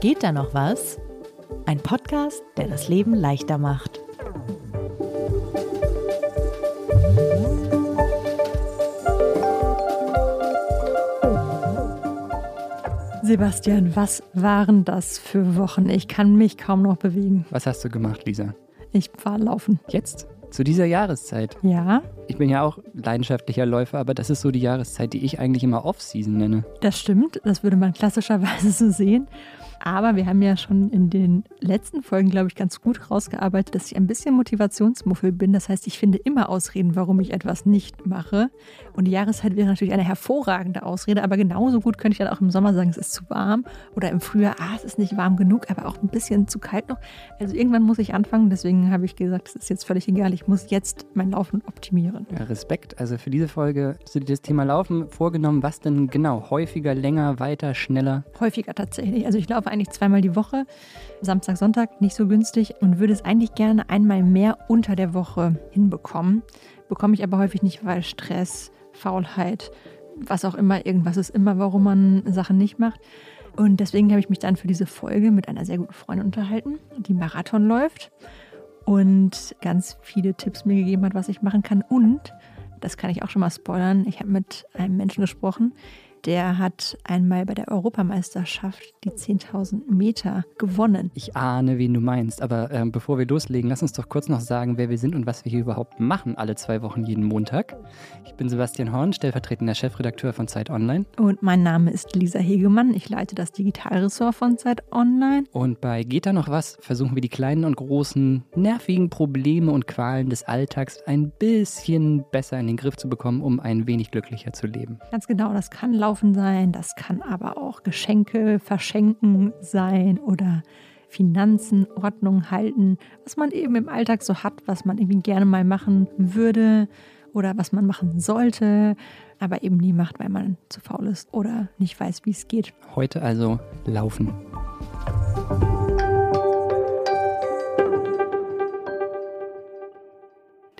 Geht da noch was? Ein Podcast, der das Leben leichter macht. Sebastian, was waren das für Wochen? Ich kann mich kaum noch bewegen. Was hast du gemacht, Lisa? Ich war laufen. Jetzt? Zu dieser Jahreszeit? Ja. Ich bin ja auch leidenschaftlicher Läufer, aber das ist so die Jahreszeit, die ich eigentlich immer Off-Season nenne. Das stimmt, das würde man klassischerweise so sehen. Aber wir haben ja schon in den letzten Folgen, glaube ich, ganz gut rausgearbeitet, dass ich ein bisschen Motivationsmuffel bin. Das heißt, ich finde immer Ausreden, warum ich etwas nicht mache. Und die Jahreszeit wäre natürlich eine hervorragende Ausrede, aber genauso gut könnte ich dann auch im Sommer sagen, es ist zu warm oder im Frühjahr, ah, es ist nicht warm genug, aber auch ein bisschen zu kalt noch. Also irgendwann muss ich anfangen, deswegen habe ich gesagt, es ist jetzt völlig egal, ich muss jetzt mein Laufen optimieren. Ja, Respekt. Also für diese Folge hast du dir das Thema Laufen vorgenommen. Was denn genau? Häufiger, länger, weiter, schneller? Häufiger tatsächlich. Also ich laufe eigentlich zweimal die Woche, Samstag, Sonntag, nicht so günstig und würde es eigentlich gerne einmal mehr unter der Woche hinbekommen. Bekomme ich aber häufig nicht, weil Stress, Faulheit, was auch immer, irgendwas ist immer, warum man Sachen nicht macht. Und deswegen habe ich mich dann für diese Folge mit einer sehr guten Freundin unterhalten, die Marathon läuft und ganz viele Tipps mir gegeben hat, was ich machen kann. Und, das kann ich auch schon mal spoilern, ich habe mit einem Menschen gesprochen, der hat einmal bei der Europameisterschaft die 10.000 Meter gewonnen. Ich ahne, wen du meinst. Aber ähm, bevor wir loslegen, lass uns doch kurz noch sagen, wer wir sind und was wir hier überhaupt machen, alle zwei Wochen jeden Montag. Ich bin Sebastian Horn, stellvertretender Chefredakteur von Zeit Online. Und mein Name ist Lisa Hegemann. Ich leite das Digitalressort von Zeit Online. Und bei Geht da noch was versuchen wir die kleinen und großen, nervigen Probleme und Qualen des Alltags ein bisschen besser in den Griff zu bekommen, um ein wenig glücklicher zu leben. Ganz genau, das kann Laufen sein, das kann aber auch Geschenke verschenken sein oder Finanzen, Ordnung halten, was man eben im Alltag so hat, was man irgendwie gerne mal machen würde oder was man machen sollte, aber eben nie macht, weil man zu faul ist oder nicht weiß, wie es geht. Heute also Laufen.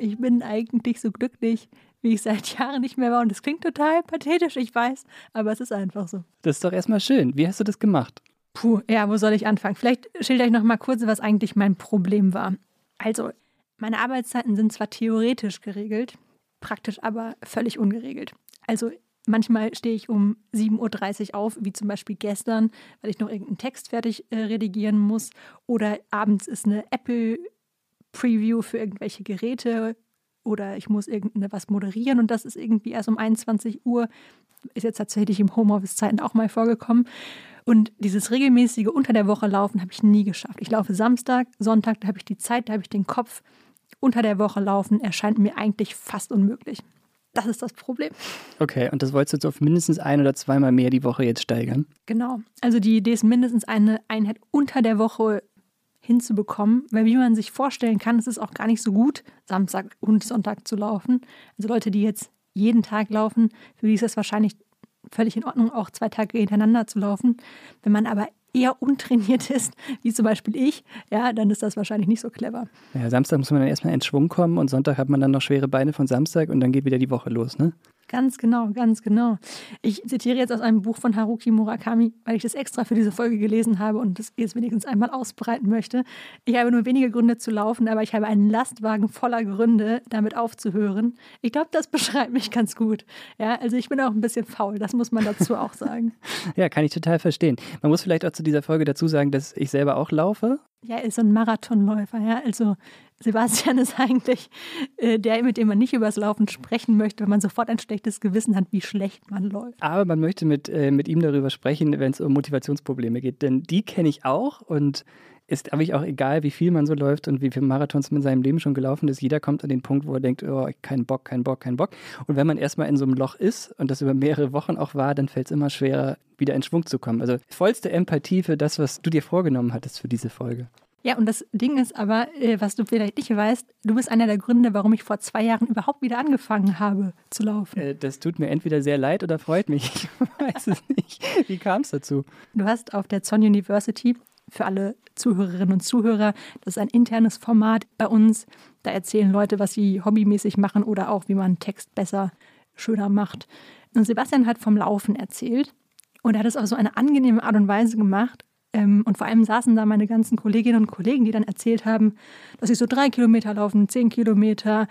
Ich bin eigentlich so glücklich, wie ich seit Jahren nicht mehr war. Und das klingt total pathetisch, ich weiß, aber es ist einfach so. Das ist doch erstmal schön. Wie hast du das gemacht? Puh, ja, wo soll ich anfangen? Vielleicht schilder ich noch mal kurz, was eigentlich mein Problem war. Also, meine Arbeitszeiten sind zwar theoretisch geregelt, praktisch aber völlig ungeregelt. Also, manchmal stehe ich um 7.30 Uhr auf, wie zum Beispiel gestern, weil ich noch irgendeinen Text fertig äh, redigieren muss. Oder abends ist eine Apple Preview für irgendwelche Geräte oder ich muss irgendwas moderieren und das ist irgendwie erst um 21 Uhr. Ist jetzt tatsächlich im Homeoffice-Zeiten auch mal vorgekommen. Und dieses regelmäßige unter der Woche laufen habe ich nie geschafft. Ich laufe Samstag, Sonntag, da habe ich die Zeit, da habe ich den Kopf. Unter der Woche laufen erscheint mir eigentlich fast unmöglich. Das ist das Problem. Okay, und das wolltest du jetzt auf mindestens ein oder zweimal mehr die Woche jetzt steigern? Genau. Also die Idee ist mindestens eine Einheit unter der Woche hinzubekommen, weil wie man sich vorstellen kann, ist es auch gar nicht so gut, Samstag und Sonntag zu laufen. Also Leute, die jetzt jeden Tag laufen, für die ist es wahrscheinlich völlig in Ordnung, auch zwei Tage hintereinander zu laufen. Wenn man aber eher untrainiert ist, wie zum Beispiel ich, ja, dann ist das wahrscheinlich nicht so clever. Ja, Samstag muss man dann erstmal in Schwung kommen und Sonntag hat man dann noch schwere Beine von Samstag und dann geht wieder die Woche los, ne? Ganz genau, ganz genau. Ich zitiere jetzt aus einem Buch von Haruki Murakami, weil ich das extra für diese Folge gelesen habe und das jetzt wenigstens einmal ausbreiten möchte. Ich habe nur wenige Gründe zu laufen, aber ich habe einen Lastwagen voller Gründe, damit aufzuhören. Ich glaube, das beschreibt mich ganz gut. Ja, also ich bin auch ein bisschen faul, das muss man dazu auch sagen. ja, kann ich total verstehen. Man muss vielleicht auch zu dieser Folge dazu sagen, dass ich selber auch laufe. Ja, er ist so ein Marathonläufer, ja. Also Sebastian ist eigentlich äh, der, mit dem man nicht übers Laufen sprechen möchte, wenn man sofort ein schlechtes Gewissen hat, wie schlecht man läuft. Aber man möchte mit, äh, mit ihm darüber sprechen, wenn es um Motivationsprobleme geht. Denn die kenne ich auch und ist aber auch egal, wie viel man so läuft und wie viele Marathons man in seinem Leben schon gelaufen ist. Jeder kommt an den Punkt, wo er denkt, oh, kein Bock, kein Bock, kein Bock. Und wenn man erstmal in so einem Loch ist und das über mehrere Wochen auch war, dann fällt es immer schwerer, wieder in Schwung zu kommen. Also vollste Empathie für das, was du dir vorgenommen hattest für diese Folge. Ja, und das Ding ist aber, äh, was du vielleicht nicht weißt, du bist einer der Gründe, warum ich vor zwei Jahren überhaupt wieder angefangen habe zu laufen. Äh, das tut mir entweder sehr leid oder freut mich. Ich weiß es nicht. Wie kam es dazu? Du hast auf der Zon University für alle Zuhörerinnen und Zuhörer, das ist ein internes Format bei uns. Da erzählen Leute, was sie hobbymäßig machen oder auch, wie man Text besser, schöner macht. Und Sebastian hat vom Laufen erzählt und er hat es auf so eine angenehme Art und Weise gemacht, und vor allem saßen da meine ganzen Kolleginnen und Kollegen, die dann erzählt haben, dass sie so drei Kilometer laufen, zehn Kilometer.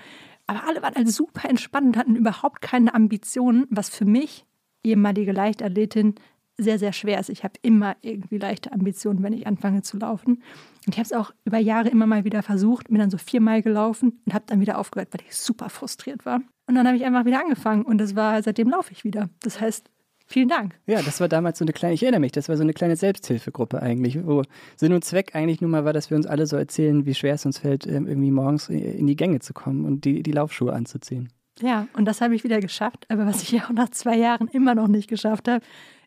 Aber alle waren halt super entspannt und hatten überhaupt keine Ambitionen, was für mich, ehemalige Leichtathletin, sehr, sehr schwer ist. Ich habe immer irgendwie leichte Ambitionen, wenn ich anfange zu laufen. Und ich habe es auch über Jahre immer mal wieder versucht, bin dann so viermal gelaufen und habe dann wieder aufgehört, weil ich super frustriert war. Und dann habe ich einfach wieder angefangen und das war, seitdem laufe ich wieder. Das heißt, Vielen Dank. Ja, das war damals so eine kleine, ich erinnere mich, das war so eine kleine Selbsthilfegruppe eigentlich, wo Sinn und Zweck eigentlich nur mal war, dass wir uns alle so erzählen, wie schwer es uns fällt, ähm, irgendwie morgens in die Gänge zu kommen und die, die Laufschuhe anzuziehen. Ja, und das habe ich wieder geschafft. Aber was ich ja auch nach zwei Jahren immer noch nicht geschafft habe,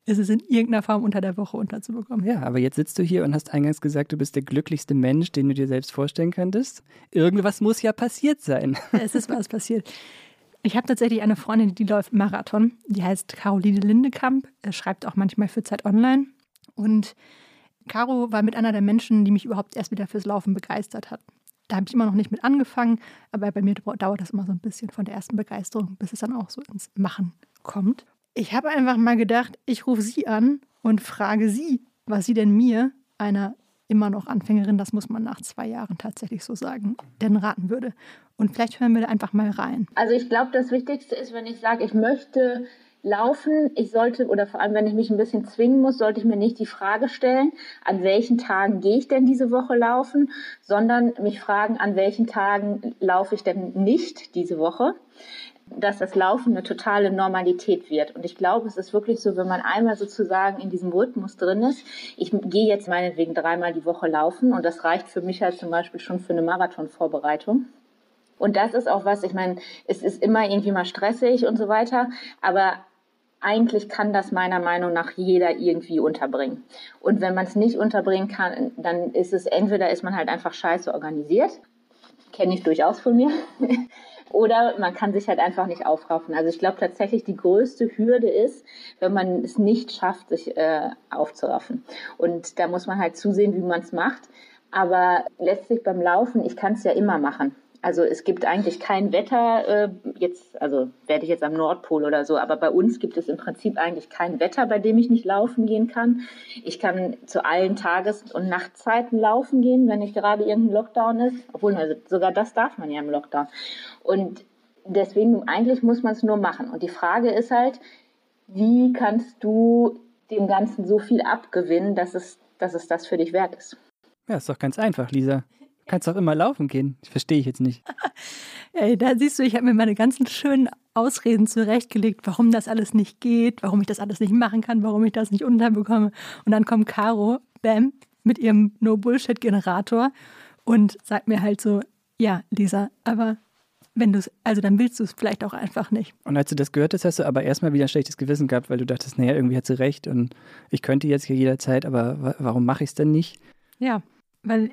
ist es in irgendeiner Form unter der Woche unterzubekommen. Ja, aber jetzt sitzt du hier und hast eingangs gesagt, du bist der glücklichste Mensch, den du dir selbst vorstellen könntest. Irgendwas muss ja passiert sein. Es ist was passiert. Ich habe tatsächlich eine Freundin, die läuft Marathon. Die heißt Caroline Lindekamp, schreibt auch manchmal für Zeit Online. Und Caro war mit einer der Menschen, die mich überhaupt erst wieder fürs Laufen begeistert hat. Da habe ich immer noch nicht mit angefangen, aber bei mir dauert das immer so ein bisschen von der ersten Begeisterung, bis es dann auch so ins Machen kommt. Ich habe einfach mal gedacht, ich rufe sie an und frage sie, was sie denn mir, einer immer noch Anfängerin, das muss man nach zwei Jahren tatsächlich so sagen, denn raten würde. Und vielleicht hören wir da einfach mal rein. Also ich glaube, das Wichtigste ist, wenn ich sage, ich möchte laufen, ich sollte, oder vor allem, wenn ich mich ein bisschen zwingen muss, sollte ich mir nicht die Frage stellen, an welchen Tagen gehe ich denn diese Woche laufen, sondern mich fragen, an welchen Tagen laufe ich denn nicht diese Woche dass das Laufen eine totale Normalität wird. Und ich glaube, es ist wirklich so, wenn man einmal sozusagen in diesem Rhythmus drin ist, ich gehe jetzt meinetwegen dreimal die Woche laufen und das reicht für mich halt zum Beispiel schon für eine Marathonvorbereitung. Und das ist auch was, ich meine, es ist immer irgendwie mal stressig und so weiter, aber eigentlich kann das meiner Meinung nach jeder irgendwie unterbringen. Und wenn man es nicht unterbringen kann, dann ist es entweder ist man halt einfach scheiße organisiert, kenne ich durchaus von mir, Oder man kann sich halt einfach nicht aufraffen. Also ich glaube tatsächlich, die größte Hürde ist, wenn man es nicht schafft, sich äh, aufzuraffen. Und da muss man halt zusehen, wie man es macht. Aber letztlich beim Laufen, ich kann es ja immer machen. Also es gibt eigentlich kein Wetter, äh, jetzt, also werde ich jetzt am Nordpol oder so, aber bei uns gibt es im Prinzip eigentlich kein Wetter, bei dem ich nicht laufen gehen kann. Ich kann zu allen Tages- und Nachtzeiten laufen gehen, wenn nicht gerade irgendein Lockdown ist. Obwohl, also sogar das darf man ja im Lockdown. Und deswegen, eigentlich muss man es nur machen. Und die Frage ist halt, wie kannst du dem Ganzen so viel abgewinnen, dass es, dass es das für dich wert ist? Ja, ist doch ganz einfach, Lisa kannst doch immer laufen gehen. Das verstehe ich jetzt nicht. Ey, da siehst du, ich habe mir meine ganzen schönen Ausreden zurechtgelegt, warum das alles nicht geht, warum ich das alles nicht machen kann, warum ich das nicht unterbekomme. Und dann kommt Caro, bam, mit ihrem No-Bullshit-Generator und sagt mir halt so, ja, Lisa, aber wenn du es, also dann willst du es vielleicht auch einfach nicht. Und als du das gehört hast, hast du aber erstmal wieder ein schlechtes Gewissen gehabt, weil du dachtest, naja, irgendwie hat sie recht und ich könnte jetzt hier jederzeit, aber warum mache ich es denn nicht? Ja, weil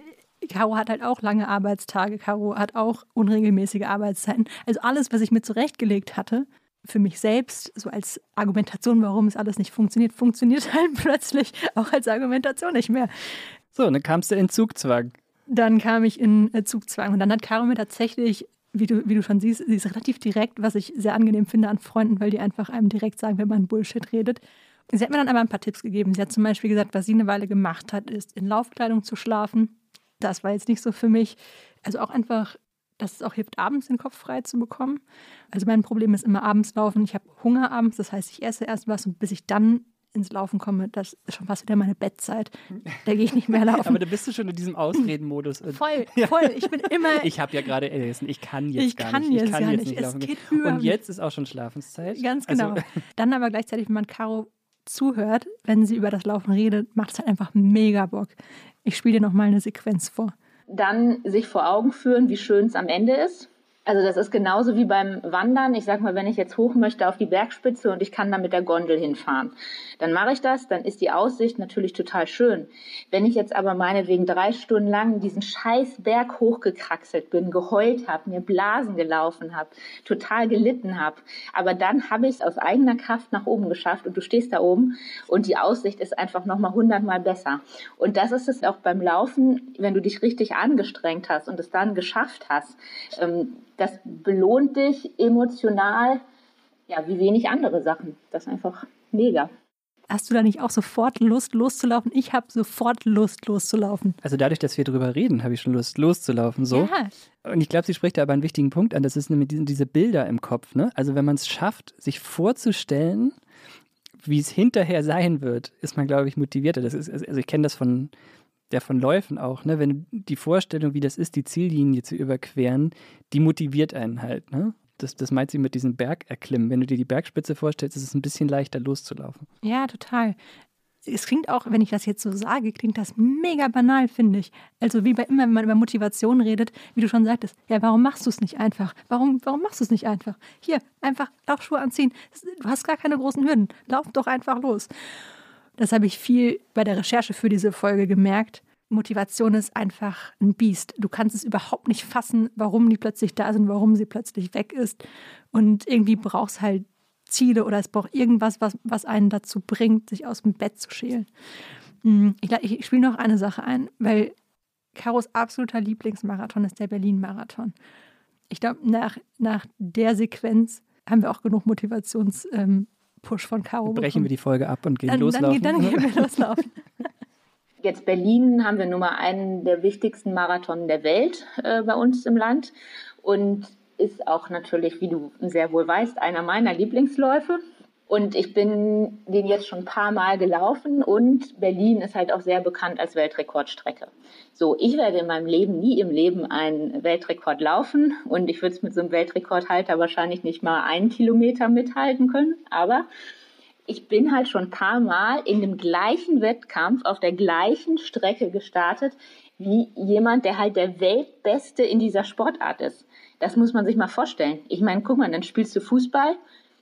Caro hat halt auch lange Arbeitstage, Caro hat auch unregelmäßige Arbeitszeiten. Also alles, was ich mir zurechtgelegt hatte, für mich selbst, so als Argumentation, warum es alles nicht funktioniert, funktioniert halt plötzlich auch als Argumentation nicht mehr. So, dann kamst du in Zugzwang. Dann kam ich in äh, Zugzwang und dann hat Caro mir tatsächlich, wie du, wie du schon siehst, sie ist relativ direkt, was ich sehr angenehm finde an Freunden, weil die einfach einem direkt sagen, wenn man Bullshit redet. Sie hat mir dann aber ein paar Tipps gegeben. Sie hat zum Beispiel gesagt, was sie eine Weile gemacht hat, ist in Laufkleidung zu schlafen das war jetzt nicht so für mich. Also auch einfach, dass es auch hilft, abends den Kopf frei zu bekommen. Also mein Problem ist immer abends laufen. Ich habe Hunger abends, das heißt, ich esse erst was und bis ich dann ins Laufen komme, das ist schon fast wieder meine Bettzeit. Da gehe ich nicht mehr laufen. Aber da bist du schon in diesem Ausredenmodus. Voll, voll. Ich bin immer. ich habe ja gerade essen. Ich kann jetzt ich gar kann nicht. Jetzt ich kann jetzt nicht. nicht laufen. Es geht Und jetzt ist auch schon Schlafenszeit. Ganz genau. Also, dann aber gleichzeitig, wenn man Caro zuhört, wenn sie über das Laufen redet, macht es halt einfach mega Bock. Ich spiele dir nochmal eine Sequenz vor dann sich vor Augen führen, wie schön es am Ende ist. Also das ist genauso wie beim Wandern. Ich sag mal, wenn ich jetzt hoch möchte auf die Bergspitze und ich kann da mit der Gondel hinfahren, dann mache ich das, dann ist die Aussicht natürlich total schön. Wenn ich jetzt aber meinetwegen drei Stunden lang diesen scheiß Berg hochgekraxelt bin, geheult habe, mir Blasen gelaufen habe, total gelitten habe, aber dann habe ich es aus eigener Kraft nach oben geschafft und du stehst da oben und die Aussicht ist einfach nochmal hundertmal besser. Und das ist es auch beim Laufen, wenn du dich richtig angestrengt hast und es dann geschafft hast. Ähm, das belohnt dich emotional, ja, wie wenig andere Sachen. Das ist einfach mega. Hast du da nicht auch sofort Lust loszulaufen? Ich habe sofort Lust loszulaufen. Also dadurch, dass wir drüber reden, habe ich schon Lust loszulaufen. So. Ja. Und ich glaube, sie spricht da aber einen wichtigen Punkt an. Das ist nämlich diese, Bilder im Kopf. Ne? Also wenn man es schafft, sich vorzustellen, wie es hinterher sein wird, ist man, glaube ich, motivierter. Das ist, also ich kenne das von, ja, von Läufen auch, ne? Wenn die Vorstellung, wie das ist, die Ziellinie zu überqueren, die motiviert einen halt, ne? Das, das meint sie mit diesem Berg erklimmen. Wenn du dir die Bergspitze vorstellst, ist es ein bisschen leichter loszulaufen. Ja, total. Es klingt auch, wenn ich das jetzt so sage, klingt das mega banal, finde ich. Also wie bei immer, wenn man über Motivation redet, wie du schon sagtest, ja, warum machst du es nicht einfach? Warum, warum machst du es nicht einfach? Hier, einfach Laufschuhe anziehen. Du hast gar keine großen Hürden. Lauf doch einfach los. Das habe ich viel bei der Recherche für diese Folge gemerkt. Motivation ist einfach ein Biest. Du kannst es überhaupt nicht fassen, warum die plötzlich da sind, warum sie plötzlich weg ist. Und irgendwie brauchst halt Ziele oder es braucht irgendwas, was, was einen dazu bringt, sich aus dem Bett zu schälen. Hm, ich, ich spiele noch eine Sache ein, weil Karos absoluter Lieblingsmarathon ist der Berlin-Marathon. Ich glaube, nach, nach der Sequenz haben wir auch genug Motivations- ähm, Push von Caro Brechen bekommen. wir die Folge ab und gehen dann, loslaufen. Dann, dann gehen wir loslaufen. Jetzt Berlin haben wir Nummer einen der wichtigsten Marathon der Welt äh, bei uns im Land und ist auch natürlich, wie du sehr wohl weißt, einer meiner Lieblingsläufe. Und ich bin den jetzt schon ein paar Mal gelaufen und Berlin ist halt auch sehr bekannt als Weltrekordstrecke. So, ich werde in meinem Leben nie im Leben einen Weltrekord laufen und ich würde es mit so einem Weltrekordhalter wahrscheinlich nicht mal einen Kilometer mithalten können, aber ich bin halt schon ein paar Mal in dem gleichen Wettkampf auf der gleichen Strecke gestartet wie jemand, der halt der Weltbeste in dieser Sportart ist. Das muss man sich mal vorstellen. Ich meine, guck mal, dann spielst du Fußball,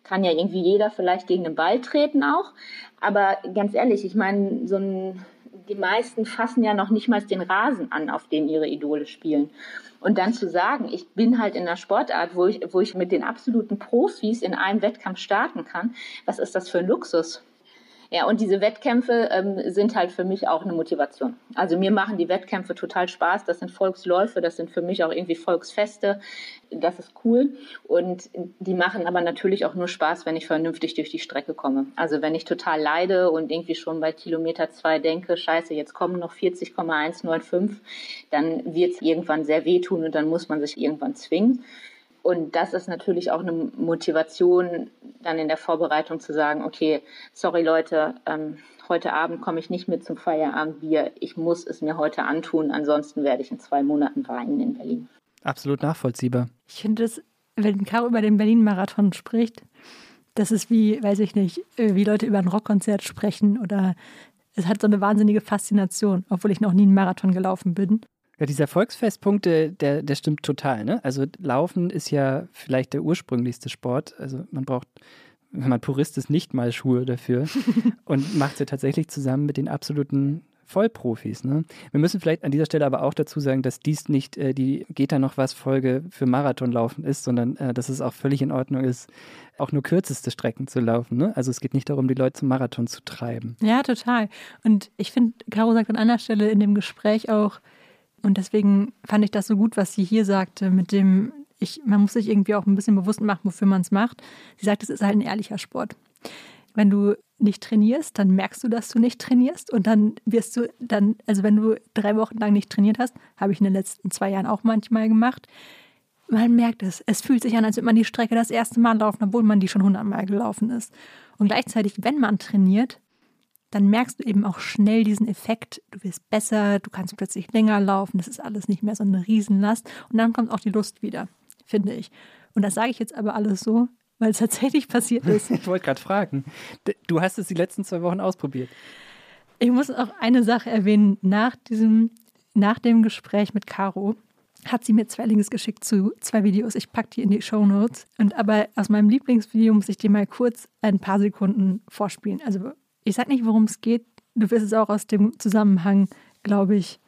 kann ja irgendwie jeder vielleicht gegen den Ball treten auch. Aber ganz ehrlich, ich meine, so ein, die meisten fassen ja noch nicht mal den Rasen an, auf dem ihre Idole spielen. Und dann zu sagen, ich bin halt in einer Sportart, wo ich, wo ich mit den absoluten Profis in einem Wettkampf starten kann, was ist das für ein Luxus? Ja, und diese Wettkämpfe ähm, sind halt für mich auch eine Motivation. Also mir machen die Wettkämpfe total Spaß. Das sind Volksläufe, das sind für mich auch irgendwie Volksfeste. Das ist cool. Und die machen aber natürlich auch nur Spaß, wenn ich vernünftig durch die Strecke komme. Also wenn ich total leide und irgendwie schon bei Kilometer zwei denke, scheiße, jetzt kommen noch 40,195, dann wird es irgendwann sehr wehtun und dann muss man sich irgendwann zwingen. Und das ist natürlich auch eine Motivation, dann in der Vorbereitung zu sagen, okay, sorry Leute, ähm, heute Abend komme ich nicht mit zum Feierabendbier. Ich muss es mir heute antun, ansonsten werde ich in zwei Monaten weinen in Berlin. Absolut nachvollziehbar. Ich finde es, wenn Caro über den Berlin-Marathon spricht, das ist wie, weiß ich nicht, äh, wie Leute über ein Rockkonzert sprechen oder es hat so eine wahnsinnige Faszination, obwohl ich noch nie einen Marathon gelaufen bin. Ja, dieser Volksfestpunkt, der, der, stimmt total. Ne? Also Laufen ist ja vielleicht der ursprünglichste Sport. Also man braucht, wenn man Purist ist, nicht mal Schuhe dafür und macht sie tatsächlich zusammen mit den absoluten Vollprofis. Ne? Wir müssen vielleicht an dieser Stelle aber auch dazu sagen, dass dies nicht äh, die Geht da noch was Folge für Marathonlaufen ist, sondern äh, dass es auch völlig in Ordnung ist, auch nur kürzeste Strecken zu laufen. Ne? Also es geht nicht darum, die Leute zum Marathon zu treiben. Ja, total. Und ich finde, Caro sagt an einer Stelle in dem Gespräch auch, und deswegen fand ich das so gut, was sie hier sagte, mit dem, ich, man muss sich irgendwie auch ein bisschen bewusst machen, wofür man es macht. Sie sagt, es ist halt ein ehrlicher Sport. Wenn du nicht trainierst, dann merkst du, dass du nicht trainierst und dann wirst du dann, also wenn du drei Wochen lang nicht trainiert hast, habe ich in den letzten zwei Jahren auch manchmal gemacht, man merkt es. Es fühlt sich an, als würde man die Strecke das erste Mal laufen, obwohl man die schon hundertmal gelaufen ist. Und gleichzeitig, wenn man trainiert, dann merkst du eben auch schnell diesen Effekt. Du wirst besser, du kannst plötzlich länger laufen, das ist alles nicht mehr so eine Riesenlast. Und dann kommt auch die Lust wieder, finde ich. Und das sage ich jetzt aber alles so, weil es tatsächlich passiert ist. Ich wollte gerade fragen. Du hast es die letzten zwei Wochen ausprobiert. Ich muss auch eine Sache erwähnen. Nach diesem, nach dem Gespräch mit Caro hat sie mir zwei Links geschickt zu zwei Videos. Ich packe die in die Show Notes. Und aber aus meinem Lieblingsvideo muss ich dir mal kurz ein paar Sekunden vorspielen. Also ich sage nicht, worum es geht. Du wirst es auch aus dem Zusammenhang, glaube ich,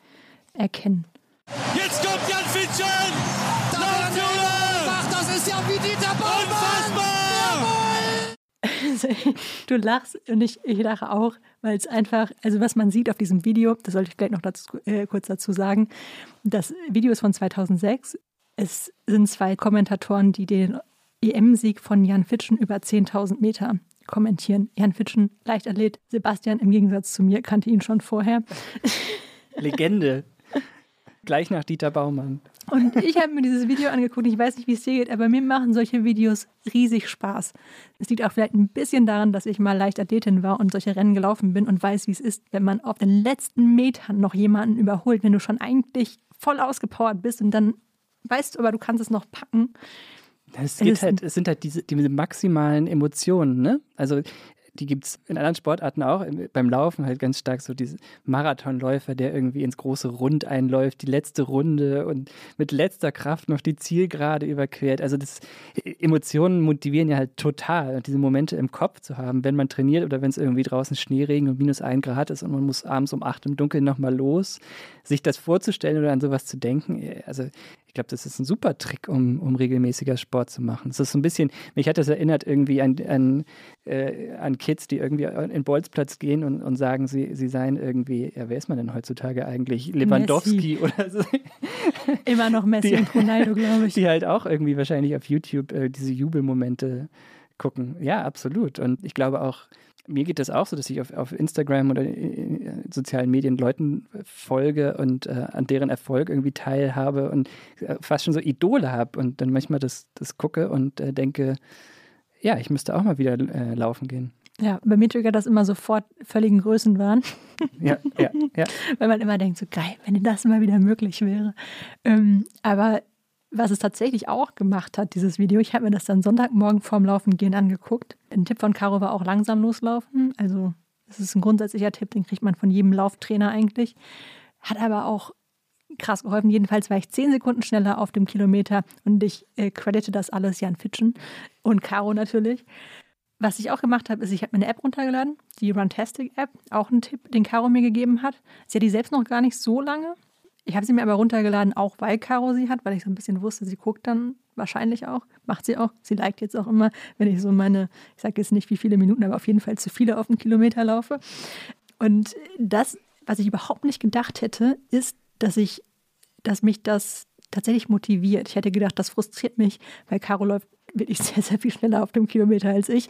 erkennen. Jetzt kommt Jan Fitschen! Das ist ja wie Dieter Baumann! du lachst und ich, ich lache auch, weil es einfach, also was man sieht auf diesem Video, das sollte ich gleich noch dazu, äh, kurz dazu sagen, das Video ist von 2006. Es sind zwei Kommentatoren, die den EM-Sieg von Jan Fitschen über 10.000 Meter kommentieren. Jan Fitschen, Leichtathlet. Sebastian im Gegensatz zu mir kannte ihn schon vorher. Legende. Gleich nach Dieter Baumann. Und ich habe mir dieses Video angeguckt. Ich weiß nicht, wie es dir geht, aber mir machen solche Videos riesig Spaß. Es liegt auch vielleicht ein bisschen daran, dass ich mal Leichtathletin war und solche Rennen gelaufen bin und weiß, wie es ist, wenn man auf den letzten Metern noch jemanden überholt, wenn du schon eigentlich voll ausgepowert bist und dann weißt du aber, du kannst es noch packen. Es, geht halt, es sind halt diese, diese maximalen Emotionen, ne? Also die gibt es in anderen Sportarten auch. Beim Laufen halt ganz stark so diese Marathonläufer, der irgendwie ins große Rund einläuft, die letzte Runde und mit letzter Kraft noch die Zielgerade überquert. Also das Emotionen motivieren ja halt total. Und diese Momente im Kopf zu haben, wenn man trainiert oder wenn es irgendwie draußen Schneeregen und minus ein Grad ist und man muss abends um acht im Dunkeln nochmal los, sich das vorzustellen oder an sowas zu denken. Also ich glaube, das ist ein super Trick, um, um regelmäßiger Sport zu machen. Es ist so ein bisschen, mich hat das erinnert irgendwie an, an, äh, an Kids, die irgendwie in Bolzplatz gehen und, und sagen, sie, sie seien irgendwie, ja, wer ist man denn heutzutage eigentlich? Lewandowski Messi. oder so. Immer noch Messi die, und Ronaldo, glaube ich. Die halt auch irgendwie wahrscheinlich auf YouTube äh, diese Jubelmomente gucken. Ja, absolut. Und ich glaube auch, mir geht das auch so, dass ich auf, auf Instagram oder in sozialen Medien Leuten folge und äh, an deren Erfolg irgendwie teilhabe und äh, fast schon so Idole habe und dann manchmal das, das gucke und äh, denke, ja, ich müsste auch mal wieder äh, laufen gehen. Ja, bei mir triggert das immer sofort völligen Größenwahn. Ja, ja, ja. Weil man immer denkt, so geil, wenn das mal wieder möglich wäre. Ähm, aber was es tatsächlich auch gemacht hat, dieses Video, ich habe mir das dann Sonntagmorgen vorm Laufen gehen angeguckt. Ein Tipp von Caro war auch langsam loslaufen. Also, das ist ein grundsätzlicher Tipp, den kriegt man von jedem Lauftrainer eigentlich. Hat aber auch krass geholfen. Jedenfalls war ich zehn Sekunden schneller auf dem Kilometer und ich äh, credite das alles Jan Fitschen und Caro natürlich. Was ich auch gemacht habe, ist, ich habe mir eine App runtergeladen, die Runtastic App, auch ein Tipp, den Caro mir gegeben hat. Sie hat die selbst noch gar nicht so lange, ich habe sie mir aber runtergeladen, auch weil Caro sie hat, weil ich so ein bisschen wusste, sie guckt dann wahrscheinlich auch. Macht sie auch. Sie liked jetzt auch immer, wenn ich so meine, ich sage jetzt nicht wie viele Minuten, aber auf jeden Fall zu viele auf den Kilometer laufe. Und das, was ich überhaupt nicht gedacht hätte, ist, dass ich, dass mich das tatsächlich motiviert. Ich hätte gedacht, das frustriert mich, weil Caro läuft wirklich sehr, sehr viel schneller auf dem Kilometer als ich.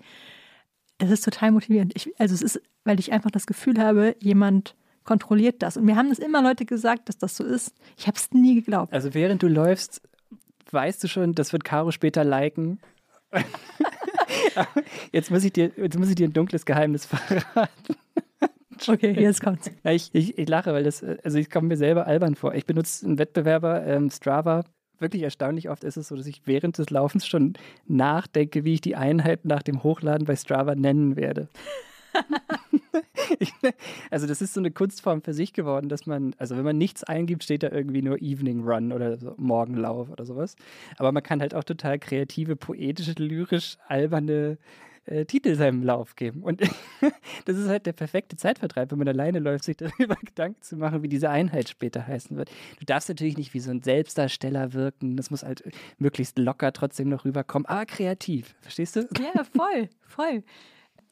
Das ist total motivierend. Ich, also es ist, weil ich einfach das Gefühl habe, jemand kontrolliert das. Und mir haben das immer Leute gesagt, dass das so ist. Ich habe es nie geglaubt. Also während du läufst, weißt du schon, das wird Caro später liken. jetzt, muss ich dir, jetzt muss ich dir ein dunkles Geheimnis verraten. Okay, jetzt kommt's. Ich, ich, ich, lache, weil das, also ich komme mir selber albern vor. Ich benutze einen Wettbewerber, ähm, Strava. Wirklich erstaunlich oft ist es so, dass ich während des Laufens schon nachdenke, wie ich die Einheit nach dem Hochladen bei Strava nennen werde. also das ist so eine Kunstform für sich geworden, dass man, also wenn man nichts eingibt, steht da irgendwie nur Evening Run oder so, Morgenlauf oder sowas. Aber man kann halt auch total kreative, poetische, lyrisch alberne äh, Titel seinem Lauf geben. Und das ist halt der perfekte Zeitvertreib, wenn man alleine läuft, sich darüber Gedanken zu machen, wie diese Einheit später heißen wird. Du darfst natürlich nicht wie so ein Selbstdarsteller wirken. Das muss halt möglichst locker trotzdem noch rüberkommen, aber kreativ. Verstehst du? Ja, voll, voll.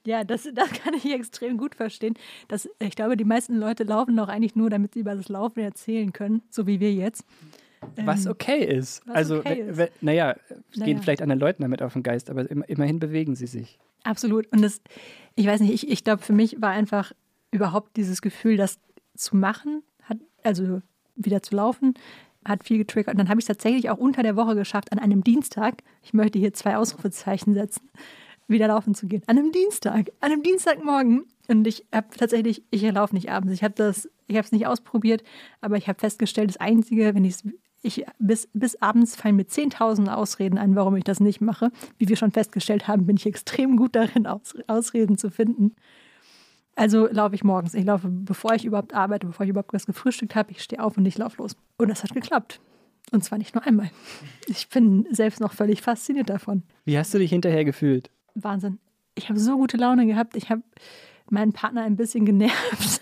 Ja, das, das kann ich extrem gut verstehen. Das, ich glaube, die meisten Leute laufen doch eigentlich nur, damit sie über das Laufen erzählen können, so wie wir jetzt. Was ähm, okay ist. Was also, okay ist. naja, es naja. gehen vielleicht anderen Leuten damit auf den Geist, aber immerhin bewegen sie sich. Absolut. Und das, ich weiß nicht, ich, ich glaube, für mich war einfach überhaupt dieses Gefühl, das zu machen, hat, also wieder zu laufen, hat viel getriggert. Und dann habe ich es tatsächlich auch unter der Woche geschafft, an einem Dienstag, ich möchte hier zwei Ausrufezeichen setzen, wieder laufen zu gehen. An einem Dienstag, an einem Dienstagmorgen. Und ich habe tatsächlich, ich laufe nicht abends. Ich habe das, ich habe es nicht ausprobiert, aber ich habe festgestellt, das Einzige, wenn ich ich, bis, bis abends fallen mir 10.000 Ausreden ein, warum ich das nicht mache. Wie wir schon festgestellt haben, bin ich extrem gut darin, Aus, Ausreden zu finden. Also laufe ich morgens. Ich laufe, bevor ich überhaupt arbeite, bevor ich überhaupt was gefrühstückt habe. Ich stehe auf und ich laufe los. Und das hat geklappt. Und zwar nicht nur einmal. Ich bin selbst noch völlig fasziniert davon. Wie hast du dich hinterher gefühlt? Wahnsinn. Ich habe so gute Laune gehabt. Ich habe meinen Partner ein bisschen genervt,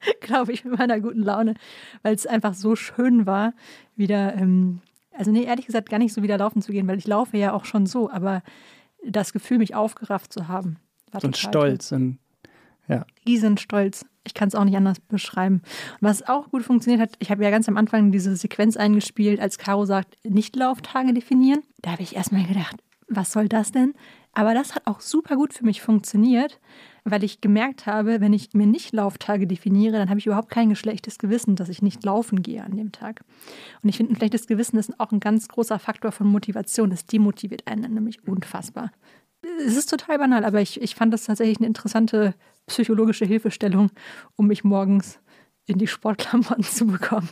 glaube ich, mit meiner guten Laune, weil es einfach so schön war, wieder, ähm, also nee, ehrlich gesagt, gar nicht so wieder laufen zu gehen, weil ich laufe ja auch schon so, aber das Gefühl, mich aufgerafft zu haben. War und stolz. Und, ja. Riesenstolz. Ich kann es auch nicht anders beschreiben. Und was auch gut funktioniert hat, ich habe ja ganz am Anfang diese Sequenz eingespielt, als Caro sagt, Nicht-Lauftage definieren. Da habe ich erstmal gedacht, was soll das denn? Aber das hat auch super gut für mich funktioniert, weil ich gemerkt habe, wenn ich mir nicht Lauftage definiere, dann habe ich überhaupt kein schlechtes Gewissen, dass ich nicht laufen gehe an dem Tag. Und ich finde, ein schlechtes Gewissen ist auch ein ganz großer Faktor von Motivation. Es demotiviert einen nämlich unfassbar. Es ist total banal, aber ich, ich fand das tatsächlich eine interessante psychologische Hilfestellung, um mich morgens in die Sportklamotten zu bekommen.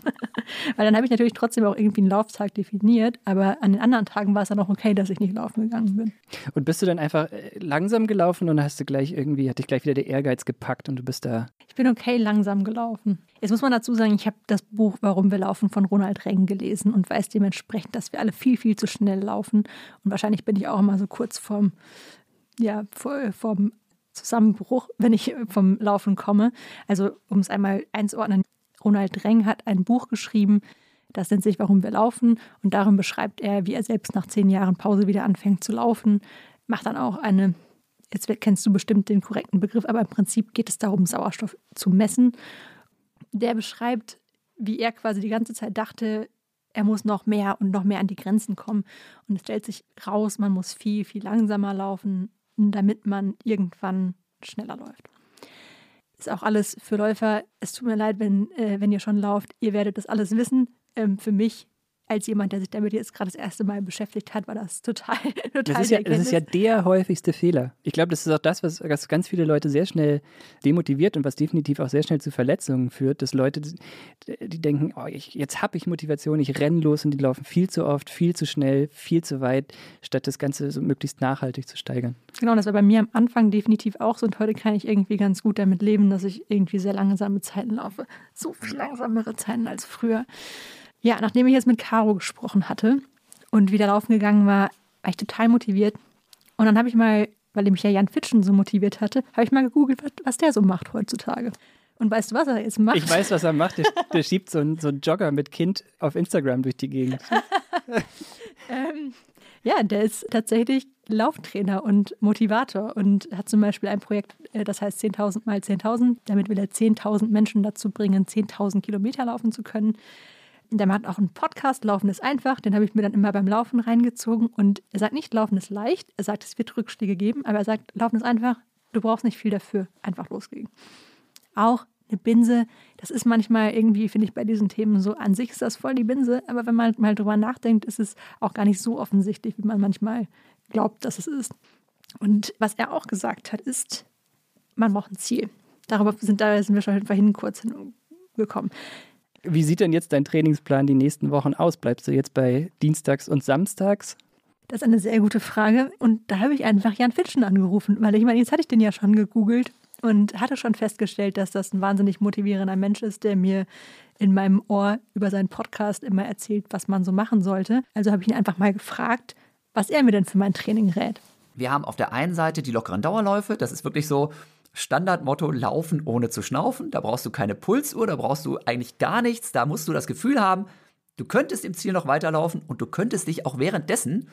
Weil dann habe ich natürlich trotzdem auch irgendwie einen Lauftag definiert, aber an den anderen Tagen war es dann auch okay, dass ich nicht laufen gegangen bin. Und bist du dann einfach äh, langsam gelaufen und hast du gleich irgendwie, hat dich gleich wieder der Ehrgeiz gepackt und du bist da? Ich bin okay langsam gelaufen. Jetzt muss man dazu sagen, ich habe das Buch Warum wir laufen von Ronald Reng gelesen und weiß dementsprechend, dass wir alle viel, viel zu schnell laufen. Und wahrscheinlich bin ich auch immer so kurz vorm, ja, vor, vorm Zusammenbruch, wenn ich vom Laufen komme. Also, um es einmal einzuordnen, Ronald Reng hat ein Buch geschrieben, das nennt sich Warum wir laufen. Und darin beschreibt er, wie er selbst nach zehn Jahren Pause wieder anfängt zu laufen. Macht dann auch eine, jetzt kennst du bestimmt den korrekten Begriff, aber im Prinzip geht es darum, Sauerstoff zu messen. Der beschreibt, wie er quasi die ganze Zeit dachte, er muss noch mehr und noch mehr an die Grenzen kommen. Und es stellt sich raus, man muss viel, viel langsamer laufen, damit man irgendwann schneller läuft. Ist auch alles für Läufer. Es tut mir leid, wenn, äh, wenn ihr schon lauft. Ihr werdet das alles wissen. Ähm, für mich als jemand, der sich damit jetzt gerade das erste Mal beschäftigt hat, war das total, total das ist, ja, das ist ja der häufigste Fehler. Ich glaube, das ist auch das, was, was, ganz viele Leute sehr schnell demotiviert und was definitiv auch sehr schnell zu Verletzungen führt, dass Leute, die denken, oh, ich, jetzt habe ich Motivation, ich renne los und die laufen viel zu oft, viel zu schnell, viel zu weit, statt das Ganze so möglichst nachhaltig zu steigern. Genau, das war bei mir am Anfang definitiv auch so und heute kann ich irgendwie ganz gut damit leben, dass ich irgendwie sehr langsame Zeiten laufe. So viel langsamere Zeiten als früher. Ja, nachdem ich jetzt mit Caro gesprochen hatte und wieder laufen gegangen war, war ich total motiviert. Und dann habe ich mal, weil mich ja Jan Fitschen so motiviert hatte, habe ich mal gegoogelt, was der so macht heutzutage. Und weißt du, was er jetzt macht? Ich weiß, was er macht. Der, der schiebt so einen, so einen Jogger mit Kind auf Instagram durch die Gegend. ähm, ja, der ist tatsächlich Lauftrainer und Motivator und hat zum Beispiel ein Projekt, äh, das heißt 10.000 mal 10.000. Damit will er 10.000 Menschen dazu bringen, 10.000 Kilometer laufen zu können. Der macht auch einen Podcast, Laufen ist einfach. Den habe ich mir dann immer beim Laufen reingezogen. Und er sagt nicht, Laufen ist leicht. Er sagt, es wird Rückschläge geben. Aber er sagt, Laufen ist einfach. Du brauchst nicht viel dafür. Einfach loslegen. Auch eine Binse, das ist manchmal irgendwie, finde ich, bei diesen Themen so, an sich ist das voll die Binse. Aber wenn man mal drüber nachdenkt, ist es auch gar nicht so offensichtlich, wie man manchmal glaubt, dass es ist. Und was er auch gesagt hat, ist, man braucht ein Ziel. Darüber sind, da sind wir schon vorhin kurz hingekommen. Wie sieht denn jetzt dein Trainingsplan die nächsten Wochen aus? Bleibst du jetzt bei Dienstags und Samstags? Das ist eine sehr gute Frage. Und da habe ich einfach Jan Fitschen angerufen, weil ich meine, jetzt hatte ich den ja schon gegoogelt und hatte schon festgestellt, dass das ein wahnsinnig motivierender Mensch ist, der mir in meinem Ohr über seinen Podcast immer erzählt, was man so machen sollte. Also habe ich ihn einfach mal gefragt, was er mir denn für mein Training rät. Wir haben auf der einen Seite die lockeren Dauerläufe. Das ist wirklich so, Standardmotto laufen ohne zu schnaufen. Da brauchst du keine Pulsuhr, da brauchst du eigentlich gar nichts. Da musst du das Gefühl haben, du könntest im Ziel noch weiterlaufen und du könntest dich auch währenddessen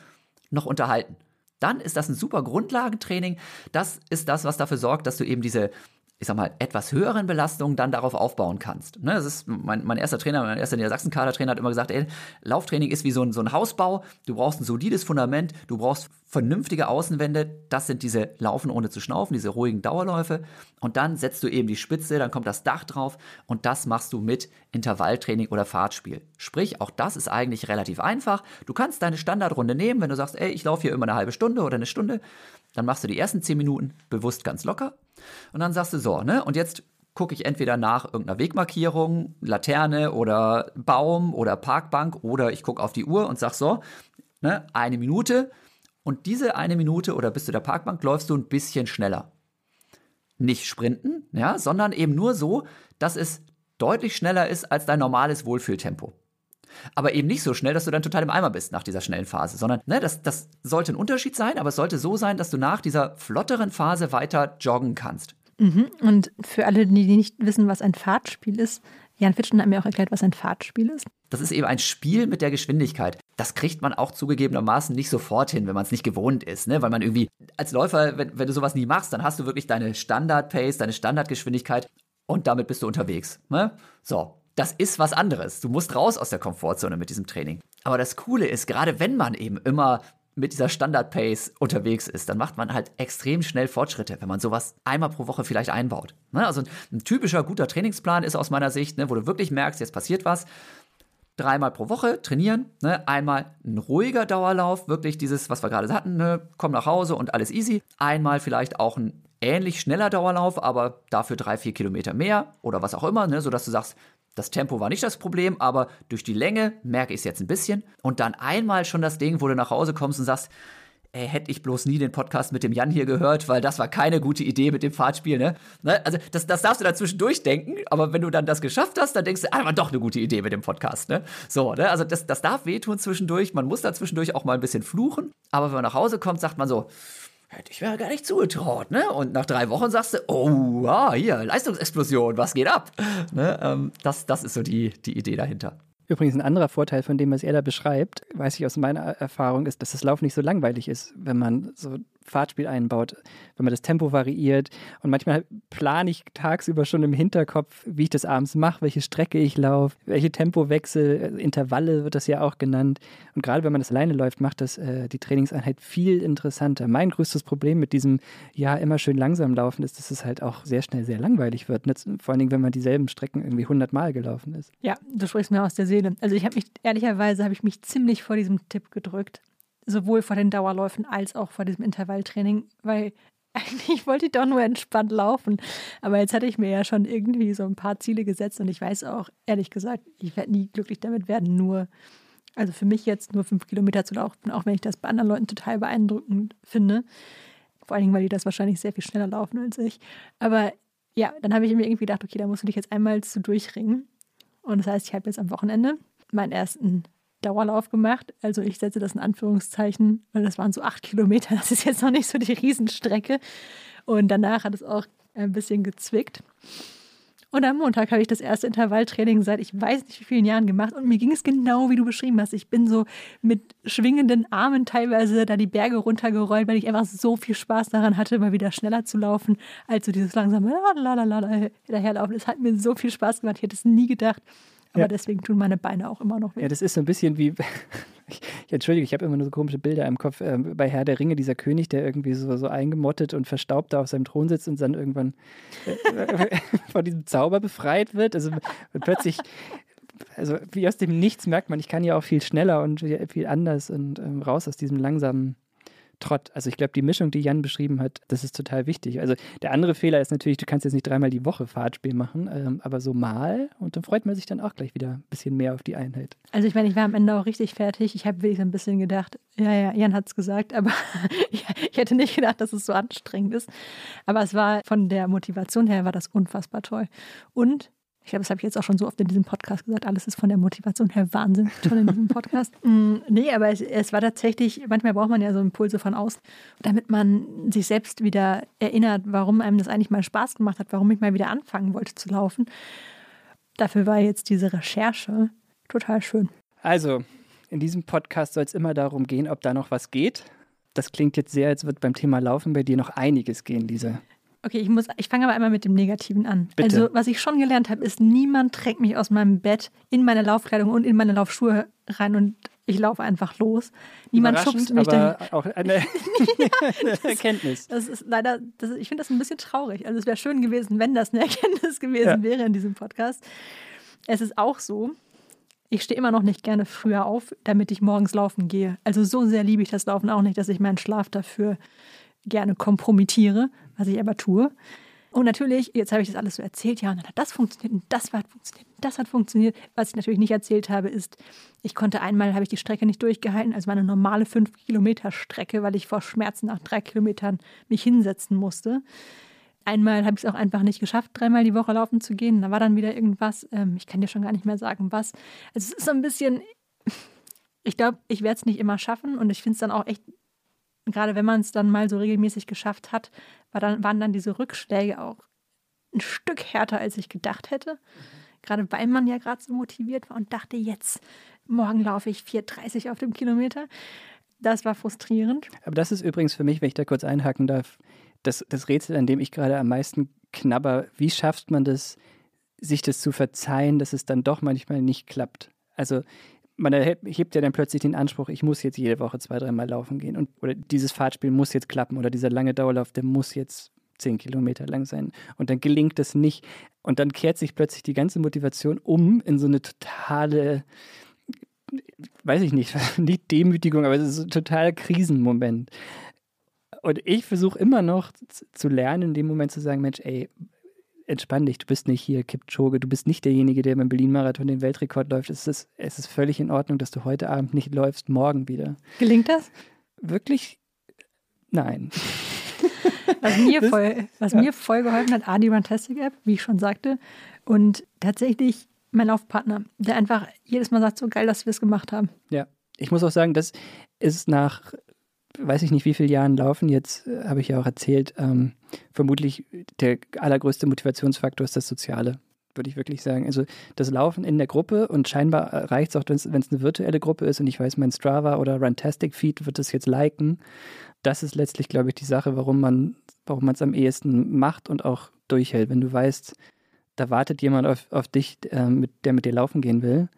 noch unterhalten. Dann ist das ein super Grundlagentraining. Das ist das, was dafür sorgt, dass du eben diese ich sag mal, etwas höheren Belastungen dann darauf aufbauen kannst. Ne, das ist mein, mein erster Trainer, mein erster Niedersachsen-Kader-Trainer hat immer gesagt, ey, Lauftraining ist wie so ein, so ein Hausbau. Du brauchst ein solides Fundament, du brauchst vernünftige Außenwände. Das sind diese Laufen ohne zu schnaufen, diese ruhigen Dauerläufe. Und dann setzt du eben die Spitze, dann kommt das Dach drauf und das machst du mit Intervalltraining oder Fahrtspiel. Sprich, auch das ist eigentlich relativ einfach. Du kannst deine Standardrunde nehmen, wenn du sagst, ey, ich laufe hier immer eine halbe Stunde oder eine Stunde. Dann machst du die ersten zehn Minuten bewusst ganz locker und dann sagst du so, ne? Und jetzt gucke ich entweder nach irgendeiner Wegmarkierung, Laterne oder Baum oder Parkbank oder ich gucke auf die Uhr und sag so, ne, eine Minute. Und diese eine Minute oder bis zu der Parkbank läufst du ein bisschen schneller. Nicht sprinten, ja, sondern eben nur so, dass es deutlich schneller ist als dein normales Wohlfühltempo. Aber eben nicht so schnell, dass du dann total im Eimer bist nach dieser schnellen Phase, sondern ne, das, das sollte ein Unterschied sein, aber es sollte so sein, dass du nach dieser flotteren Phase weiter joggen kannst. Mhm. Und für alle, die nicht wissen, was ein Fahrtspiel ist, Jan Fitschen hat mir auch erklärt, was ein Fahrtspiel ist. Das ist eben ein Spiel mit der Geschwindigkeit. Das kriegt man auch zugegebenermaßen nicht sofort hin, wenn man es nicht gewohnt ist. Ne? Weil man irgendwie als Läufer, wenn, wenn du sowas nie machst, dann hast du wirklich deine Standard-Pace, deine Standardgeschwindigkeit und damit bist du unterwegs. Ne? So, das ist was anderes. Du musst raus aus der Komfortzone mit diesem Training. Aber das Coole ist, gerade wenn man eben immer mit dieser Standard-Pace unterwegs ist, dann macht man halt extrem schnell Fortschritte, wenn man sowas einmal pro Woche vielleicht einbaut. Ne? Also ein, typischer guter Trainingsplan ist aus meiner Sicht, ne, wo du wirklich merkst, jetzt passiert was. Dreimal pro Woche trainieren, ne? einmal ein ruhiger Dauerlauf, wirklich dieses, was wir gerade hatten, komm nach Hause und alles easy. Einmal vielleicht auch ein ähnlich schneller Dauerlauf, aber dafür drei, vier Kilometer mehr oder was auch immer, ne? sodass du sagst, das Tempo war nicht das Problem, aber durch die Länge merke ich es jetzt ein bisschen. Und dann einmal schon das Ding, wo du nach Hause kommst und sagst, ey, hätte ich bloß nie den Podcast mit dem Jan hier gehört, weil das war keine gute Idee mit dem Fahrtspiel, ne? ne? Also das, das darfst du dazwischen durchdenken, aber wenn du dann das geschafft hast, dann denkst du, ah, war doch eine gute Idee mit dem Podcast, ne? So, ne? Also das, das darf wehtun zwischendurch, man muss da zwischendurch auch mal ein bisschen fluchen, aber wenn man nach Hause kommt, sagt man so, Hätte ich mir gar nicht zugetraut, ne? Und nach drei Wochen sagst du, oh, ah, hier, Leistungsexplosion, was geht ab? Ne? Ähm, das, das ist so die, die Idee dahinter. Übrigens ein anderer Vorteil von dem, was er da beschreibt, weiß ich aus meiner Erfahrung, ist, dass das Lauf nicht so langweilig ist, wenn man so Fahrtspiel einbaut, wenn man das Tempo variiert. Und manchmal plane ich tagsüber schon im Hinterkopf, wie ich das abends mache, welche Strecke ich laufe, welche Tempowechsel, Intervalle wird das ja auch genannt. Und gerade wenn man das alleine läuft, macht das äh, die Trainingseinheit viel interessanter. Mein größtes Problem mit diesem, ja, immer schön langsam laufen ist, dass es halt auch sehr schnell sehr langweilig wird. Vor allen Dingen, wenn man dieselben Strecken irgendwie hundertmal gelaufen ist. Ja, du sprichst mir aus der Seele. Also ich habe mich, ehrlicherweise habe ich mich ziemlich vor diesem Tipp gedrückt sowohl vor den Dauerläufen als auch vor diesem Intervalltraining, weil eigentlich wollte ich doch nur entspannt laufen. Aber jetzt hatte ich mir ja schon irgendwie so ein paar Ziele gesetzt und ich weiß auch, ehrlich gesagt, ich werde nie glücklich damit werden, nur, also für mich jetzt nur fünf Kilometer zu laufen, auch wenn ich das bei anderen Leuten total beeindruckend finde. Vor allen Dingen, weil die das wahrscheinlich sehr viel schneller laufen als ich. Aber ja, dann habe ich mir irgendwie gedacht, okay, da musst du dich jetzt einmal zu durchringen. Und das heißt, ich habe jetzt am Wochenende meinen ersten Dauerlauf gemacht. Also ich setze das in Anführungszeichen, weil das waren so acht Kilometer. Das ist jetzt noch nicht so die Riesenstrecke. Und danach hat es auch ein bisschen gezwickt. Und am Montag habe ich das erste Intervalltraining seit ich weiß nicht wie vielen Jahren gemacht. Und mir ging es genau, wie du beschrieben hast. Ich bin so mit schwingenden Armen teilweise da die Berge runtergerollt, weil ich einfach so viel Spaß daran hatte, mal wieder schneller zu laufen, als so dieses langsame Lalalala daherlaufen. Es hat mir so viel Spaß gemacht. Ich hätte es nie gedacht. Aber ja. deswegen tun meine Beine auch immer noch weh. Ja, das ist so ein bisschen wie, ich, entschuldige, ich habe immer nur so komische Bilder im Kopf. Äh, bei Herr der Ringe, dieser König, der irgendwie so, so eingemottet und verstaubt da auf seinem Thron sitzt und dann irgendwann äh, von diesem Zauber befreit wird. Also plötzlich, also wie aus dem Nichts merkt man, ich kann ja auch viel schneller und viel anders und ähm, raus aus diesem langsamen Trott. Also ich glaube, die Mischung, die Jan beschrieben hat, das ist total wichtig. Also der andere Fehler ist natürlich, du kannst jetzt nicht dreimal die Woche Fahrtspiel machen, ähm, aber so mal und dann freut man sich dann auch gleich wieder ein bisschen mehr auf die Einheit. Also ich meine, ich war am Ende auch richtig fertig. Ich habe wirklich ein bisschen gedacht, ja, ja, Jan hat es gesagt, aber ich hätte nicht gedacht, dass es so anstrengend ist. Aber es war von der Motivation her war das unfassbar toll. Und ich glaube, das habe ich jetzt auch schon so oft in diesem Podcast gesagt. Alles ist von der Motivation her Wahnsinn toll in diesem Podcast. mm, nee, aber es, es, war tatsächlich, manchmal braucht man ja so Impulse von außen, damit man sich selbst wieder erinnert, warum einem das eigentlich mal Spaß gemacht hat, warum ich mal wieder anfangen wollte zu laufen. Dafür war jetzt diese Recherche total schön. Also, in diesem Podcast soll es immer darum gehen, ob da noch was geht. Das klingt jetzt sehr, als wird beim Thema Laufen bei dir noch einiges gehen, Lisa. Okay, ich muss, ich fange aber einmal mit dem Negativen an. Bitte. Also, was ich schon gelernt habe, ist, niemand trägt mich aus meinem Bett in meine Laufkleidung und in meine Laufschuhe rein und ich laufe einfach los. Niemand schubst mich aber dann. Auch eine, eine Erkenntnis. Das ist leider, das ich finde das ein bisschen traurig. Also es wäre schön gewesen, wenn das eine Erkenntnis gewesen ja. wäre in diesem Podcast. Es ist auch so, ich stehe immer noch nicht gerne früher auf, damit ich morgens laufen gehe. Also so sehr liebe ich das Laufen auch nicht, dass ich meinen Schlaf dafür gerne kompromittiere, was ich aber tue. Und natürlich, jetzt habe ich das alles so erzählt, ja, und dann hat das funktioniert und das hat funktioniert und das hat funktioniert. Was ich natürlich nicht erzählt habe, ist, ich konnte einmal, habe ich die Strecke nicht durchgehalten, also meine normale 5-Kilometer-Strecke, weil ich vor Schmerzen nach drei Kilometern mich hinsetzen musste. Einmal habe ich es auch einfach nicht geschafft, dreimal die Woche laufen zu gehen. Da war dann wieder irgendwas, ähm, ich kann dir schon gar nicht mehr sagen, was. Also es ist so ein bisschen, ich glaube, ich werde es nicht immer schaffen und ich finde es dann auch echt gerade wenn man es dann mal so regelmäßig geschafft hat, war dann, waren dann diese Rückschläge auch ein Stück härter, als ich gedacht hätte. Mhm. Gerade weil man ja gerade so motiviert war und dachte, jetzt, morgen laufe ich 4,30 auf dem Kilometer. Das war frustrierend. Aber das ist übrigens für mich, wenn ich da kurz einhaken darf, das, das Rätsel, an dem ich gerade am meisten knabber. Wie schafft man das, sich das zu verzeihen, dass es dann doch manchmal nicht klappt? Also man hebt ja dann plötzlich den Anspruch, ich muss jetzt jede Woche zwei, dreimal laufen gehen. Und, oder dieses Fahrtspiel muss jetzt klappen oder dieser lange Dauerlauf, der muss jetzt zehn Kilometer lang sein. Und dann gelingt es nicht. Und dann kehrt sich plötzlich die ganze Motivation um in so eine totale, weiß ich nicht, nicht Demütigung, aber es ist ein totaler Krisenmoment. Und ich versuche immer noch zu lernen, in dem Moment zu sagen, Mensch, ey, entspann dich, du bist nicht hier Kipchoge, du bist nicht derjenige, der beim Berlin-Marathon den Weltrekord läuft. Es ist, es ist völlig in Ordnung, dass du heute Abend nicht läufst, morgen wieder. Gelingt das? Wirklich? Nein. Was mir, voll, was ja. mir voll geholfen hat, Adi Runtastic App, wie ich schon sagte. Und tatsächlich mein Laufpartner, der einfach jedes Mal sagt, so geil, dass wir es gemacht haben. Ja, ich muss auch sagen, das ist nach, weiß ich nicht, wie viele Jahren Laufen, jetzt äh, habe ich ja auch erzählt, ähm, vermutlich der allergrößte Motivationsfaktor ist das Soziale, würde ich wirklich sagen. Also das Laufen in der Gruppe und scheinbar reicht es auch, wenn es eine virtuelle Gruppe ist und ich weiß, mein Strava oder Runtastic Feed wird es jetzt liken. Das ist letztlich, glaube ich, die Sache, warum man warum man es am ehesten macht und auch durchhält. Wenn du weißt, da wartet jemand auf, auf dich, äh, mit, der mit dir laufen gehen will,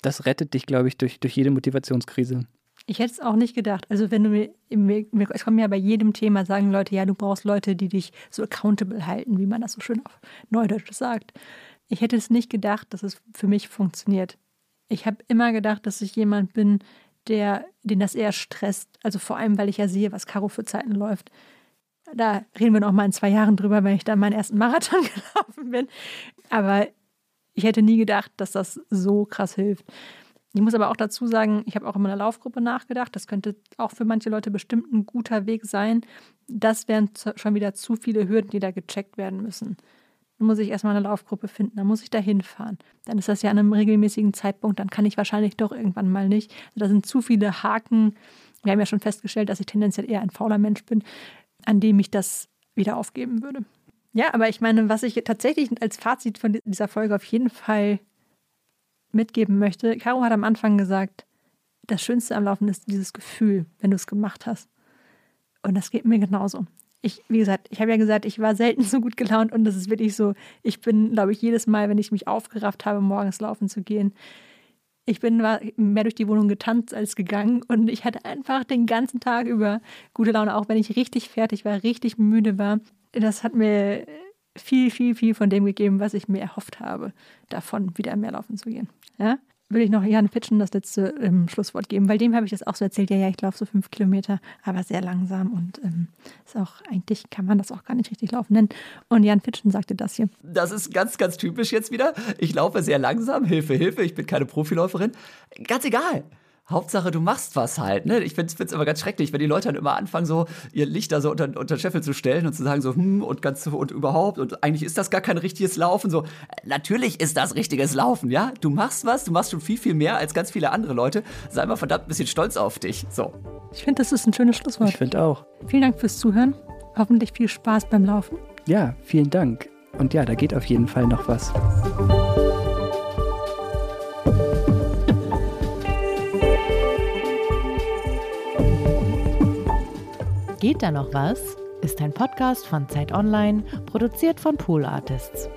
das rettet dich, glaube ich, durch, durch jede Motivationskrise. Ich hätte es auch nicht gedacht. Also wenn du mir, mir, es kommt ja bei jedem Thema, sagen Leute, ja, du brauchst Leute, die dich so accountable halten, wie man das so schön auf Neudeutsch sagt. Ich hätte es nicht gedacht, dass es für mich funktioniert. Ich habe immer gedacht, dass ich jemand bin, der, den das eher stresst. Also vor allem, weil ich ja sehe, was Caro für Zeiten läuft. Da reden wir noch mal in zwei Jahren drüber, wenn ich dann meinen ersten Marathon gelaufen bin. Aber ich hätte nie gedacht, dass das so krass hilft. Ich muss aber auch dazu sagen, ich habe auch in meiner Laufgruppe nachgedacht. Das könnte auch für manche Leute bestimmt ein guter Weg sein. Das wären schon wieder zu viele Hürden, die da gecheckt werden müssen. Dann muss ich erstmal eine Laufgruppe finden, dann muss ich da hinfahren. Dann ist das ja an einem regelmäßigen Zeitpunkt, dann kann ich wahrscheinlich doch irgendwann mal nicht. Also da sind zu viele Haken. Wir haben ja schon festgestellt, dass ich tendenziell eher ein fauler Mensch bin an dem ich das wieder aufgeben würde. Ja, aber ich meine, was ich tatsächlich als Fazit von dieser Folge auf jeden Fall mitgeben möchte, Caro hat am Anfang gesagt, das Schönste am Laufen ist dieses Gefühl, wenn du es gemacht hast. Und das geht mir genauso. Ich, wie gesagt, ich habe ja gesagt, ich war selten so gut gelaunt und das ist wirklich so, ich bin, glaube ich, jedes Mal, wenn ich mich aufgerafft habe, morgens laufen zu gehen, ich bin mehr durch die Wohnung getanzt als gegangen und ich hatte einfach den ganzen Tag über gute Laune, auch wenn ich richtig fertig war, richtig müde war. Das hat mir viel, viel, viel von dem gegeben, was ich mir erhofft habe, davon wieder mehr laufen zu gehen. Ja? will ich noch Jan Pitschen das letzte ähm, Schlusswort geben, weil dem habe ich das auch so erzählt. Ja, ja, ich laufe so fünf Kilometer, aber sehr langsam und ähm, ist auch eigentlich kann man das auch gar nicht richtig laufen nennen. Und Jan Pitschen sagte das hier. Das ist ganz, ganz typisch jetzt wieder. Ich laufe sehr langsam. Hilfe, Hilfe. Ich bin keine Profiläuferin. Ganz egal. Hauptsache, du machst was halt. Ne? Ich finde es immer ganz schrecklich, wenn die Leute dann immer anfangen, so ihr Licht da so unter, unter den Scheffel zu stellen und zu sagen, so, hm, und ganz und überhaupt. Und eigentlich ist das gar kein richtiges Laufen. So, natürlich ist das richtiges Laufen, ja? Du machst was, du machst schon viel, viel mehr als ganz viele andere Leute. Sei mal verdammt ein bisschen stolz auf dich. So. Ich finde, das ist ein schönes Schlusswort. Ich finde auch. Vielen Dank fürs Zuhören. Hoffentlich viel Spaß beim Laufen. Ja, vielen Dank. Und ja, da geht auf jeden Fall noch was. Geht da noch was? Ist ein Podcast von Zeit Online, produziert von Pool Artists.